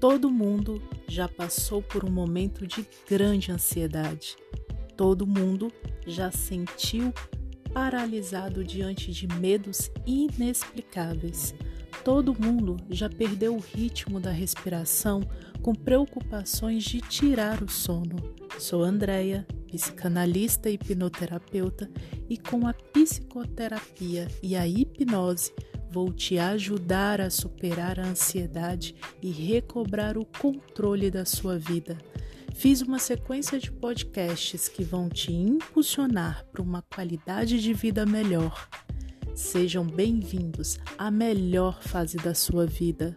Todo mundo já passou por um momento de grande ansiedade. Todo mundo já sentiu paralisado diante de medos inexplicáveis. Todo mundo já perdeu o ritmo da respiração com preocupações de tirar o sono. Sou Andréia, psicanalista e hipnoterapeuta, e com a psicoterapia e a hipnose vou te ajudar a superar a ansiedade e recobrar o controle da sua vida. Fiz uma sequência de podcasts que vão te impulsionar para uma qualidade de vida melhor. Sejam bem-vindos à melhor fase da sua vida.